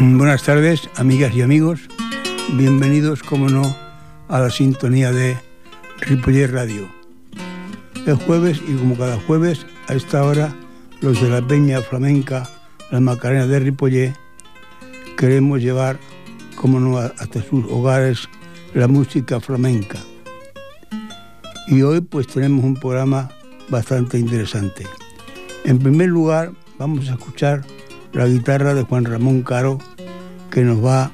Buenas tardes, amigas y amigos. Bienvenidos, como no, a la sintonía de Ripollet Radio. Es jueves y como cada jueves, a esta hora, los de la Peña Flamenca, la Macarena de Ripollet, queremos llevar, como no, hasta sus hogares la música flamenca. Y hoy pues tenemos un programa bastante interesante. En primer lugar, vamos a escuchar la guitarra de Juan Ramón Caro, que nos va,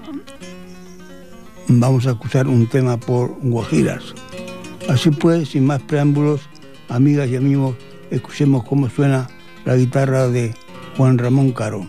vamos a escuchar un tema por Guajiras. Así pues, sin más preámbulos, amigas y amigos, escuchemos cómo suena la guitarra de Juan Ramón Caro.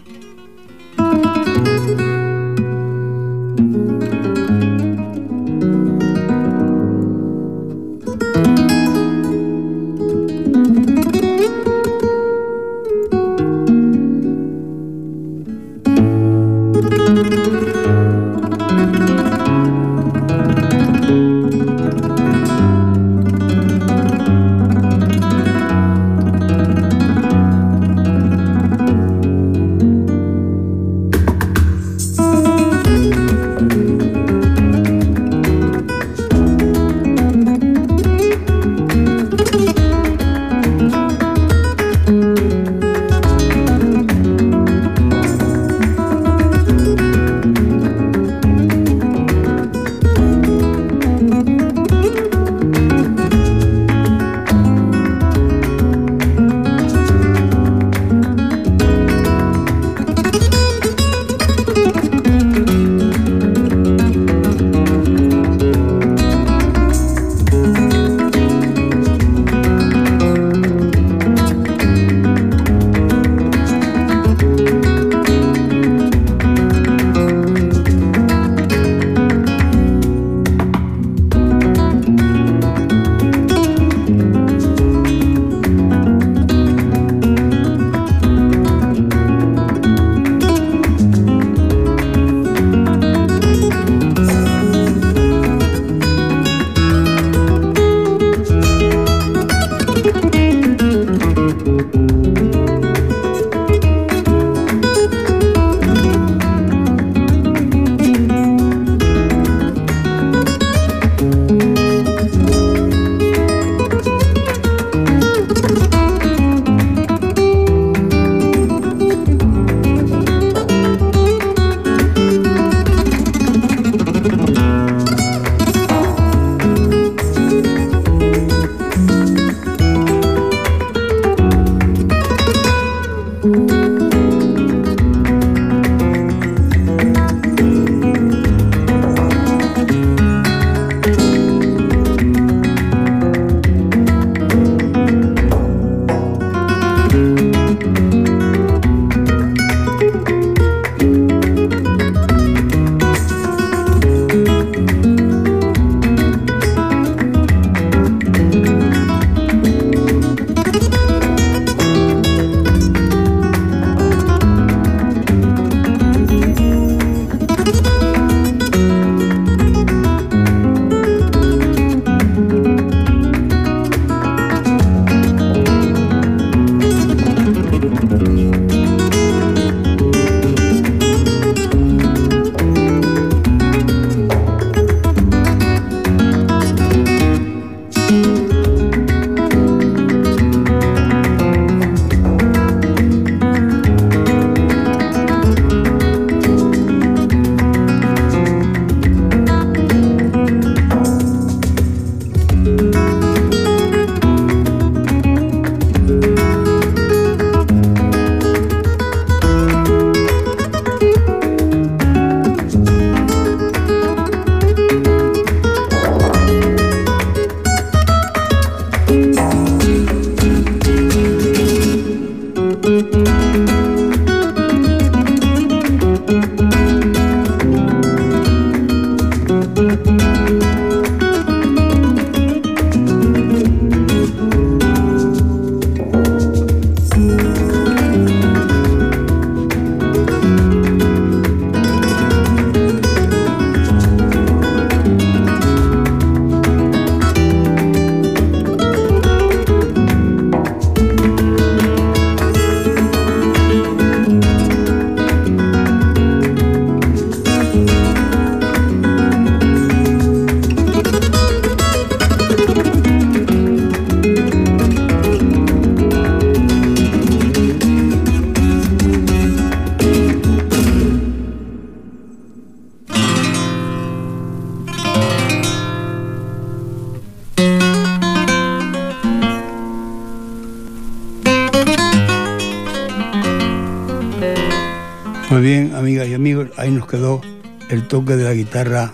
Nos quedó el toque de la guitarra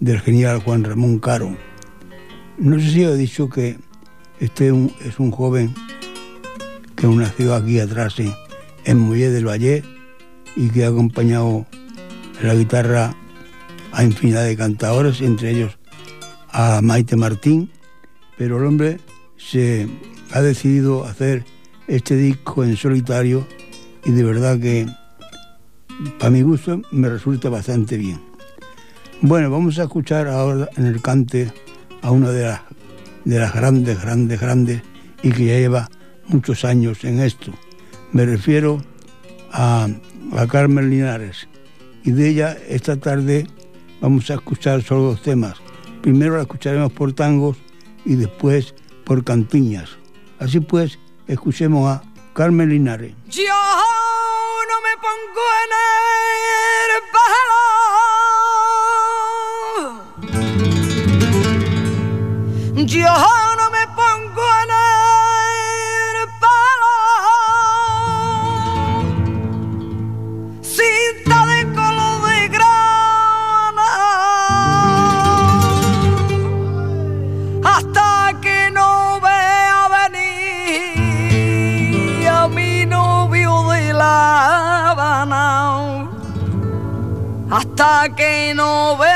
del genial Juan Ramón Caro. No sé si he dicho que este es un joven que nació aquí atrás en Muelle del Valle y que ha acompañado la guitarra a infinidad de cantadores, entre ellos a Maite Martín, pero el hombre se ha decidido hacer este disco en solitario y de verdad que para mi gusto me resulta bastante bien. Bueno, vamos a escuchar ahora en el cante a una de las, de las grandes, grandes, grandes y que ya lleva muchos años en esto. Me refiero a, Carmen Linares y de ella esta tarde vamos a escuchar solo dos temas. Primero la escucharemos por tangos y después por cantiñas. Así pues, escuchemos a Carmen Linares. Yo no me pongo en el palo. Yo que no vea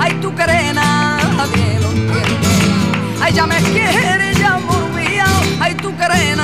Ay, tú crees nadie lo entiende. Ay, ya me quiere, ya me olvida. Ay, tú crees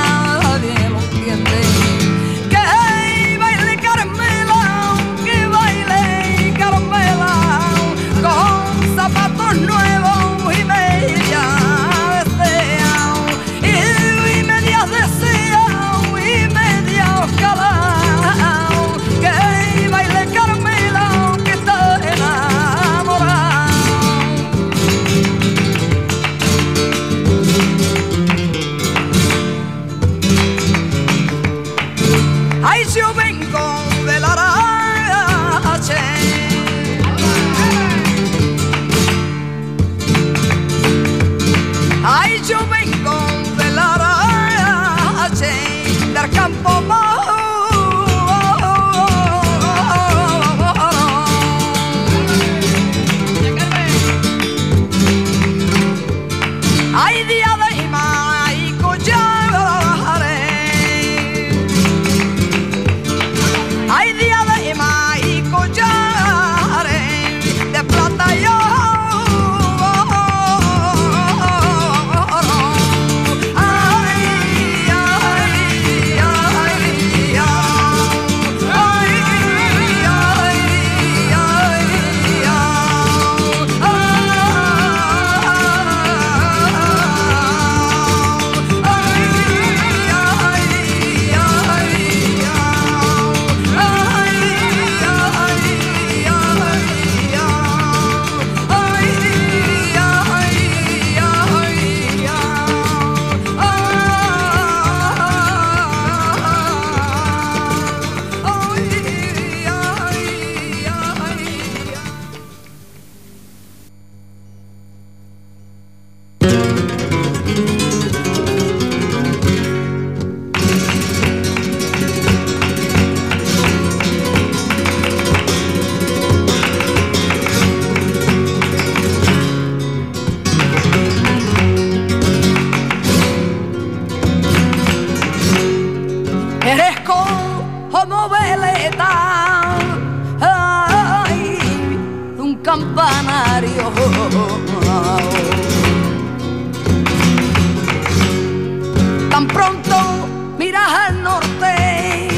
miras al norte,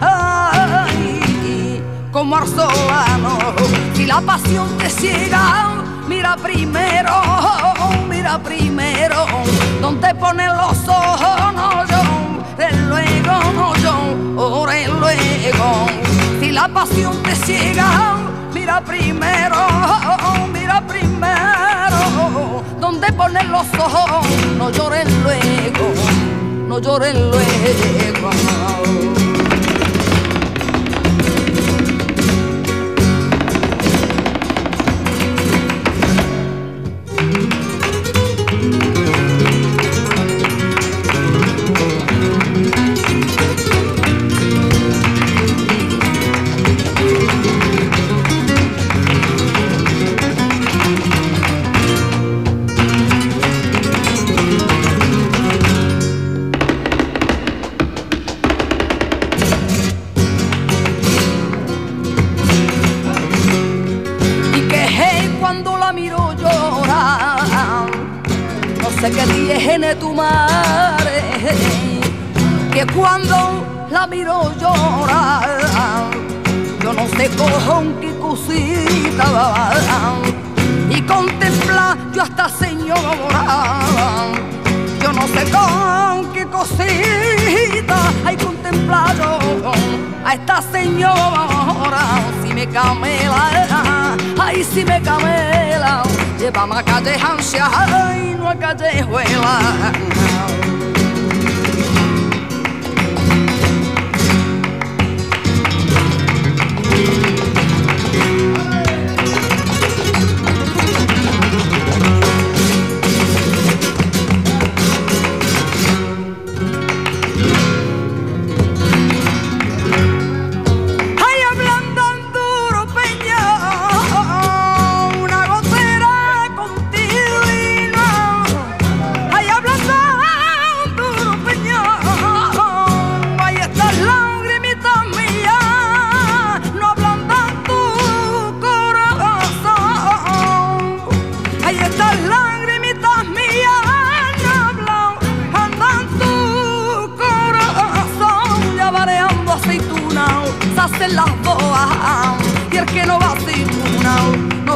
ay, como arsolano, si la pasión te ciega, mira primero, mira primero, donde ponen los ojos, no yo, luego, no yo, luego, si la pasión te ciega, mira primero, mira primero, donde ponen los ojos, no lloren luego, no lloren luego. Sé con qué cosita y contempla yo hasta señora, yo no sé con qué cosita hay contemplado a esta señora, si me camela, ay si me camela, llévame a calle Hancia, ay no a callejuela.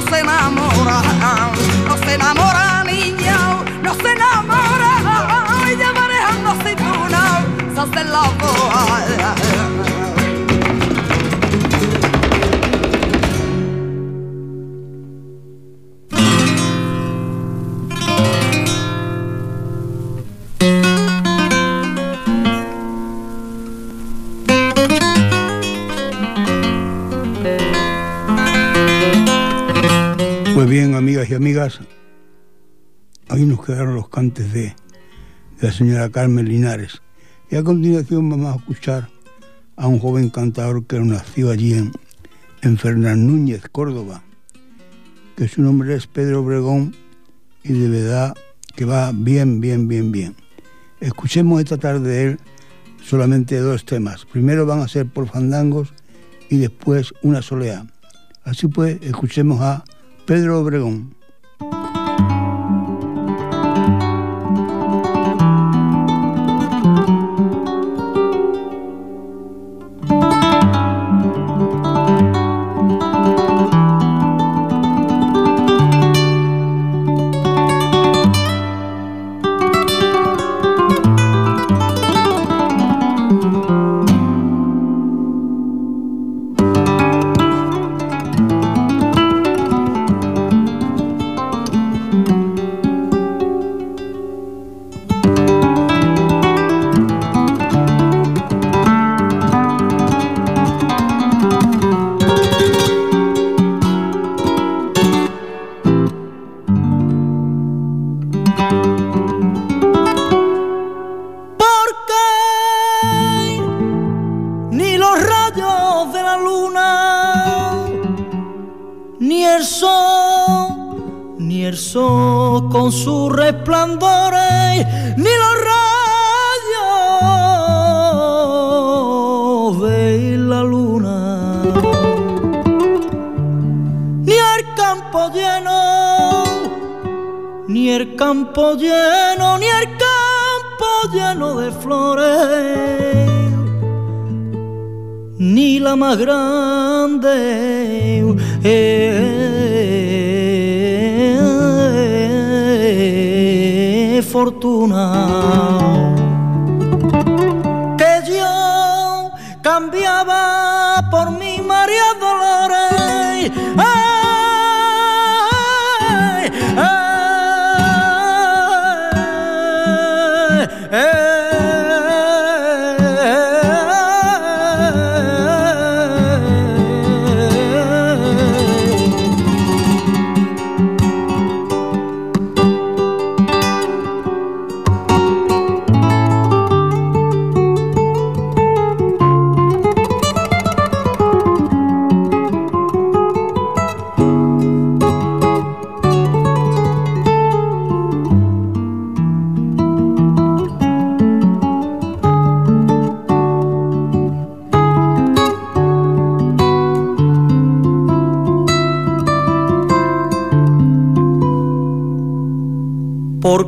se enamora, no se enamora niña, no se enamora, ella manejando aceituna, se hace la boa. Quedaron los cantes de, la señora Carmen Linares. Y a continuación vamos a escuchar a un joven cantador que nació allí en, en Fernán Núñez, Córdoba, que su nombre es Pedro Obregón y de verdad que va bien, bien, bien, bien. Escuchemos esta tarde de él solamente dos temas. Primero van a ser por fandangos y después una soleá. Así pues, escuchemos a Pedro Obregón. campo lleno, ni el campo lleno de flores, ni la más grande. Fortuna.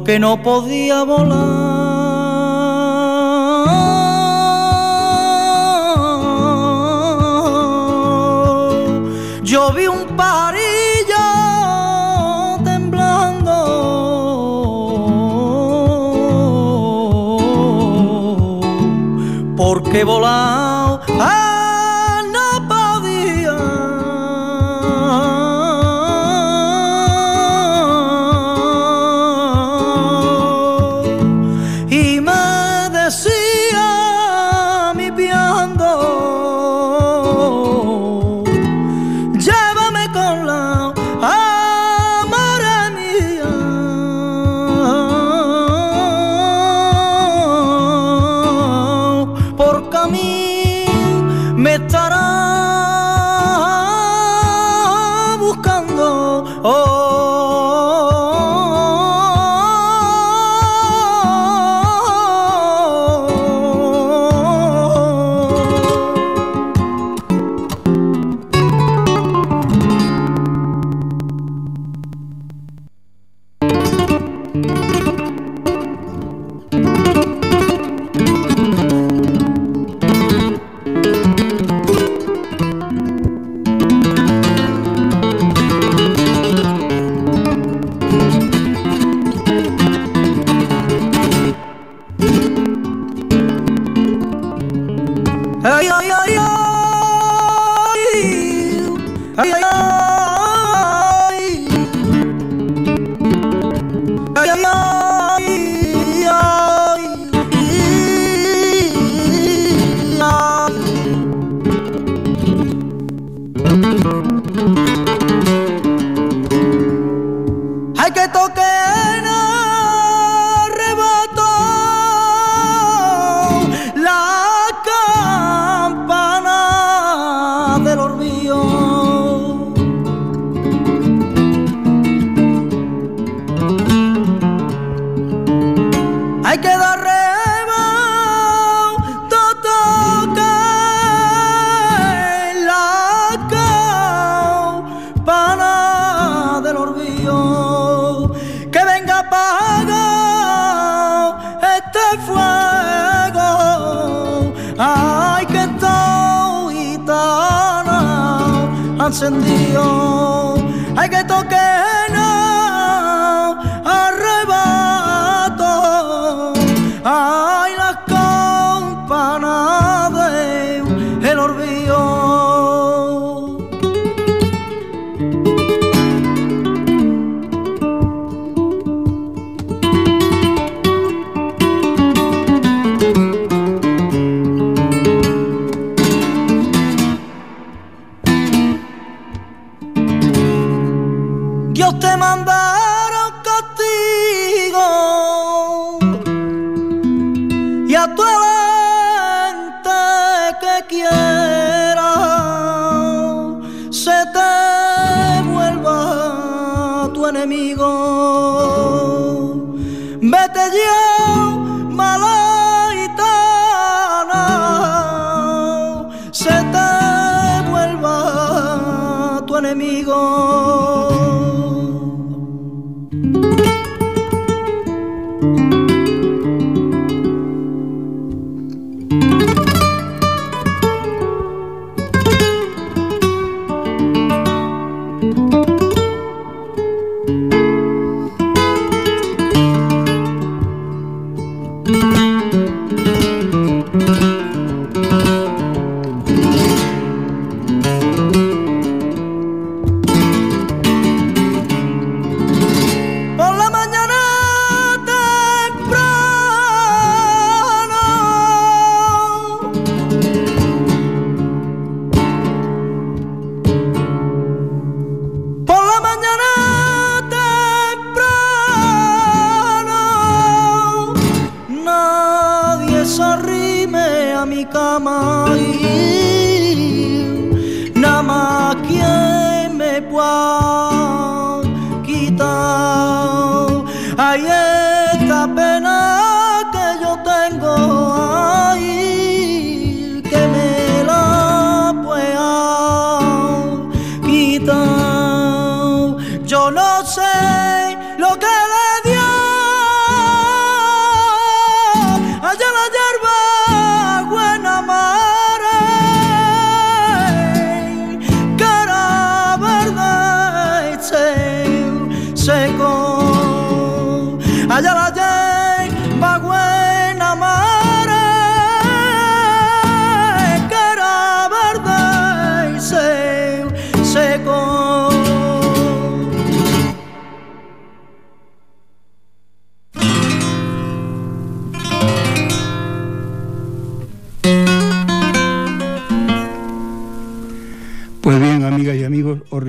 que no podía volar. Yo vi un parillo temblando. Porque volar? encendido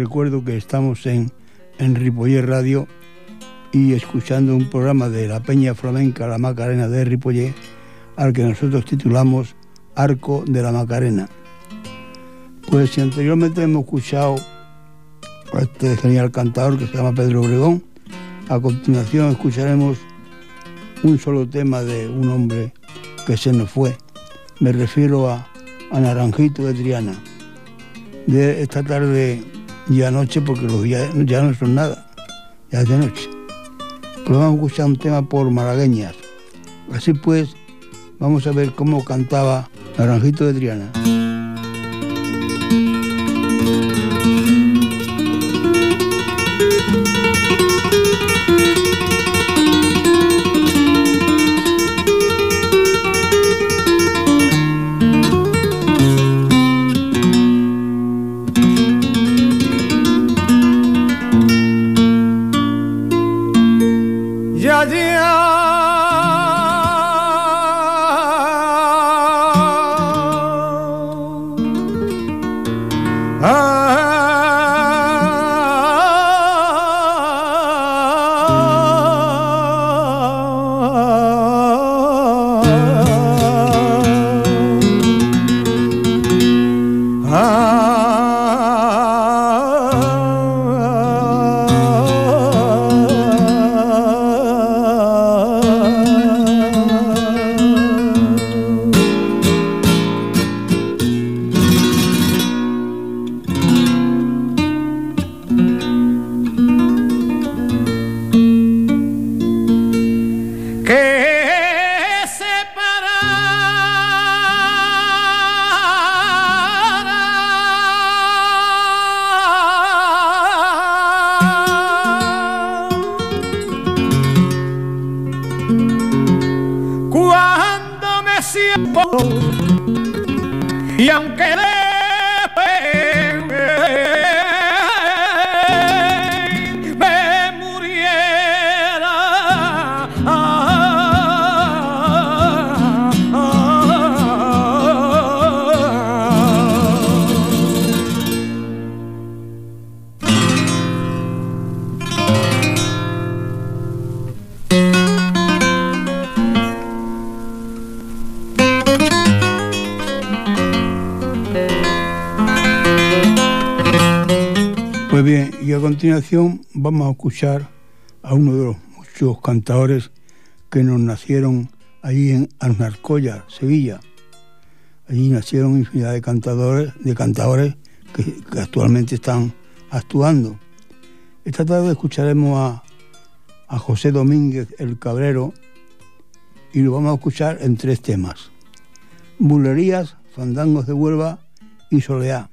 recuerdo que estamos en, en Radio y escuchando un programa de la Peña Flamenca La Macarena de Ripollé, al que nosotros titulamos Arco de la Macarena. Pues si anteriormente hemos escuchado a este genial cantador que se llama Pedro Obregón, a continuación escucharemos un solo tema de un hombre que se nos fue. Me refiero a, a Naranjito de Triana de esta tarde y anoche, porque los días ya no son nada, ya es de noche. Pues vamos a escuchar un tema por malagueñas. Así pues, vamos a ver cómo cantaba Naranjito de Triana. Ya, a continuación vamos a escuchar a uno de los muchos cantadores que nos nacieron allí en Arnarcoya, Sevilla. Allí nacieron infinidad de cantadores, de cantadores que, que actualmente están actuando. Esta tarde escucharemos a, a José Domínguez el Cabrero y lo vamos a escuchar en tres temas. Bulerías, Fandangos de Huelva y Soleá.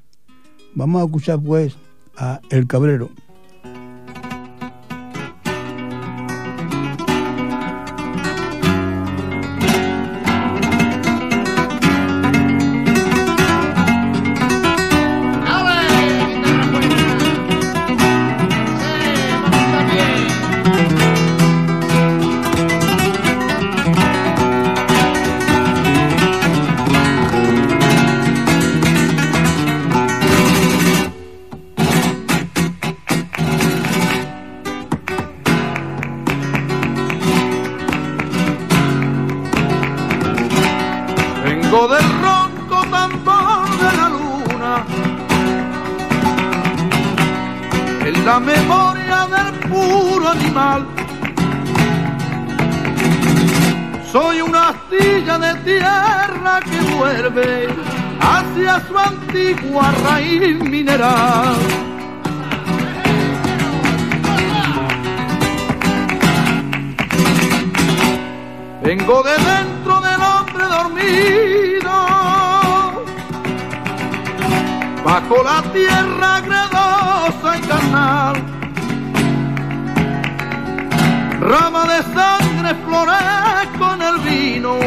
Vamos a escuchar pues a El Cabrero. ronco tambor de la luna. En la memoria del puro animal. Soy una astilla de tierra que vuelve hacia su antigua raíz mineral. Vengo de dentro del hombre dormido bajo la tierra gredosa y carnal. Rama de sangre florezco en el vino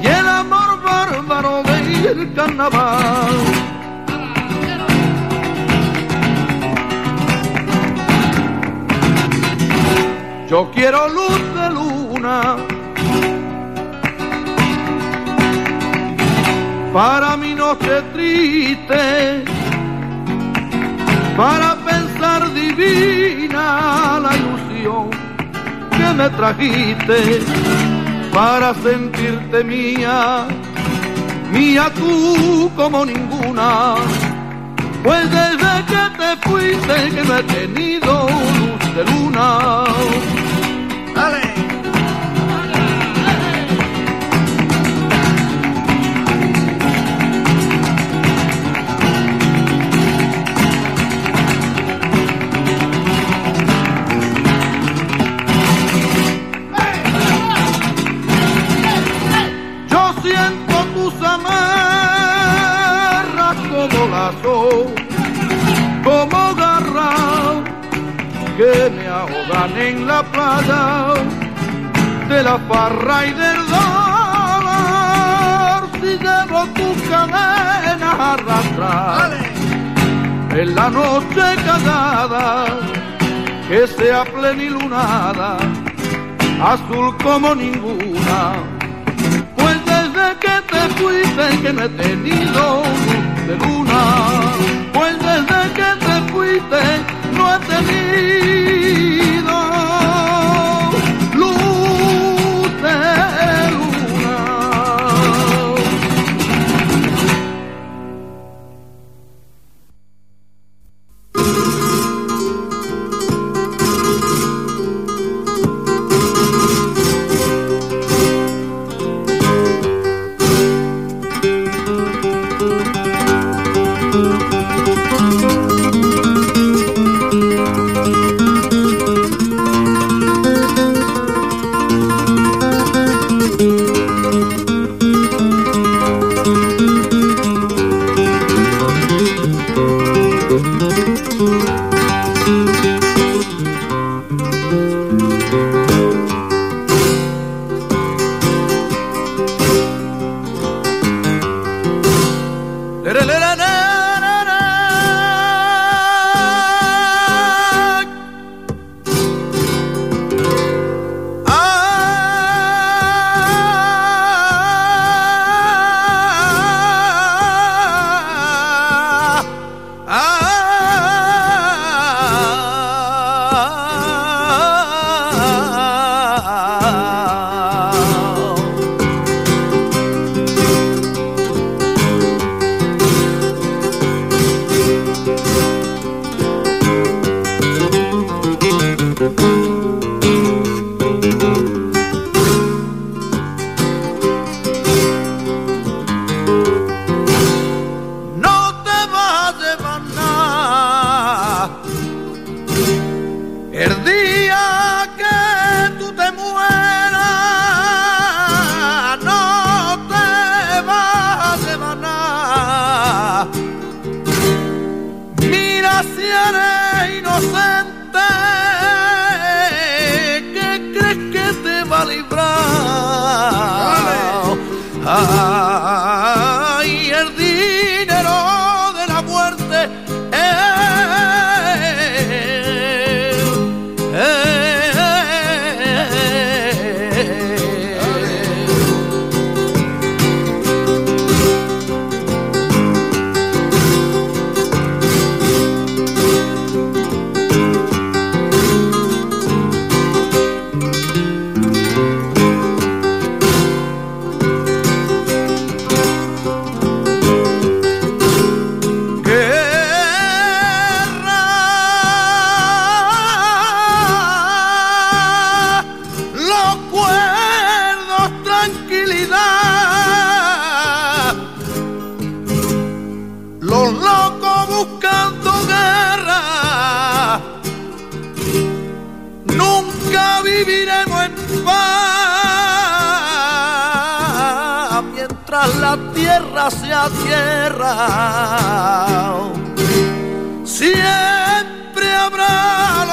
y el amor bárbaro del carnaval. Yo quiero luz de luna para mi noche triste, para pensar divina la ilusión que me trajiste, para sentirte mía, mía tú como ninguna. Pues desde que te fuiste que no he tenido luz de luna. ¡Dale! Farra y del dolor. Si llevo tus cadenas arrastrar en la noche callada, que sea plenilunada, azul como ninguna. Pues desde que te fuiste que no he tenido luz de luna. Pues desde que te fuiste no he tenido si eres inocente, ¿qué crees que te va a librar? Ay, se tierra. Siempre habrá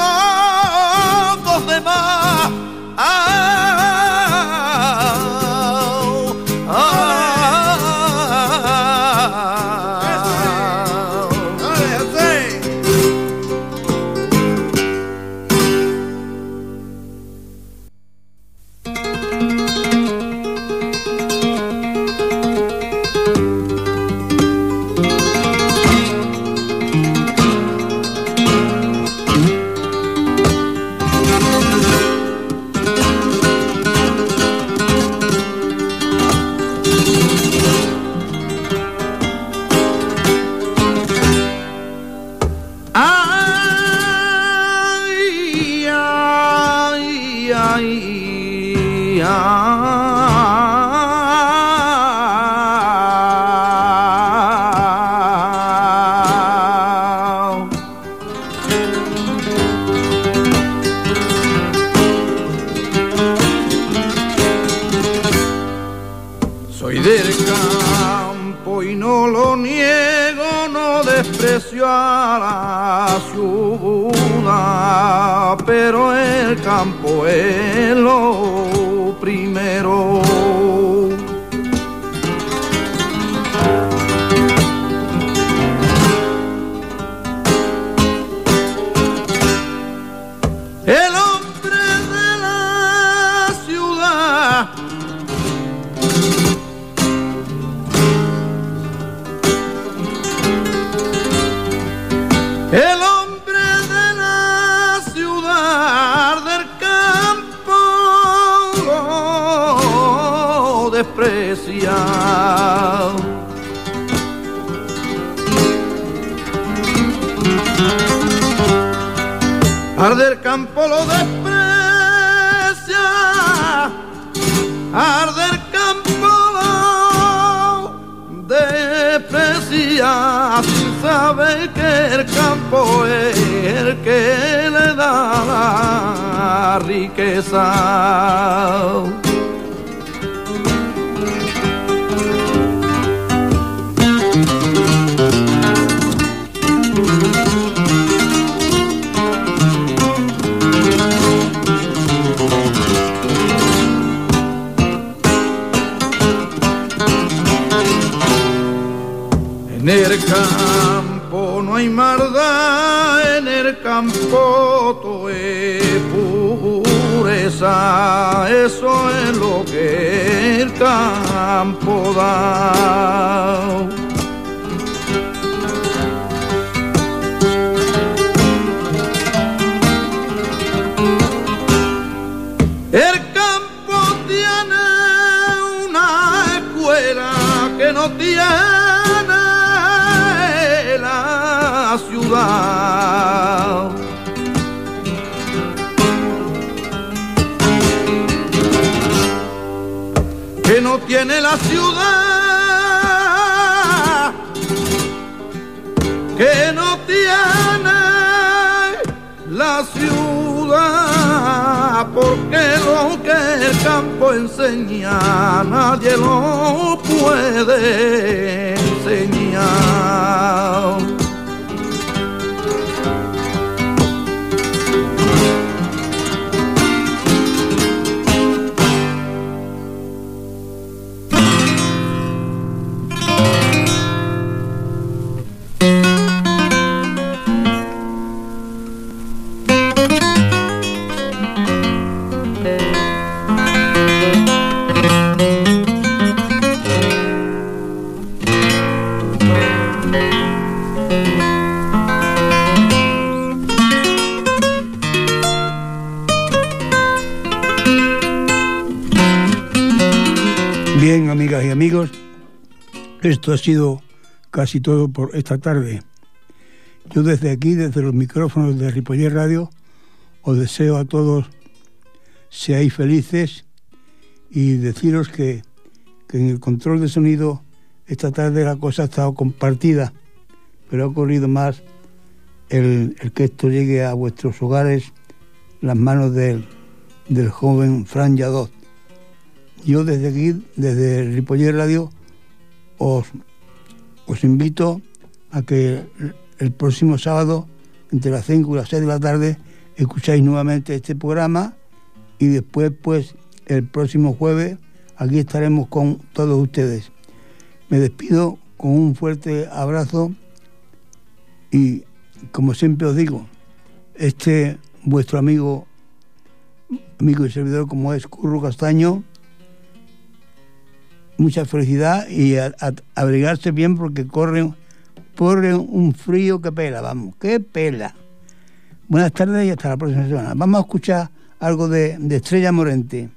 campo enseña, nadie lo puede enseñar. Esto ha sido casi todo por esta tarde. Yo desde aquí, desde los micrófonos de Ripoller Radio, os deseo a todos seáis felices y deciros que, en el control de sonido esta tarde la cosa ha estado compartida, pero ha ocurrido más el, que esto llegue a vuestros hogares, las manos del, del joven Fran Yadot. Yo desde aquí, desde Ripoller Radio, os, os invito a que el próximo sábado, entre las 5 y las 6 de la tarde, escucháis nuevamente este programa y después, pues, el próximo jueves, aquí estaremos con todos ustedes. Me despido con un fuerte abrazo y, como siempre os digo, este vuestro amigo, amigo y servidor como es Curro Castaño, mucha felicidad y a, abrigarse bien porque corren, corren un frío que pela, vamos, que pela. Buenas tardes y hasta la próxima semana. Vamos a escuchar algo de, de Estrella Morente.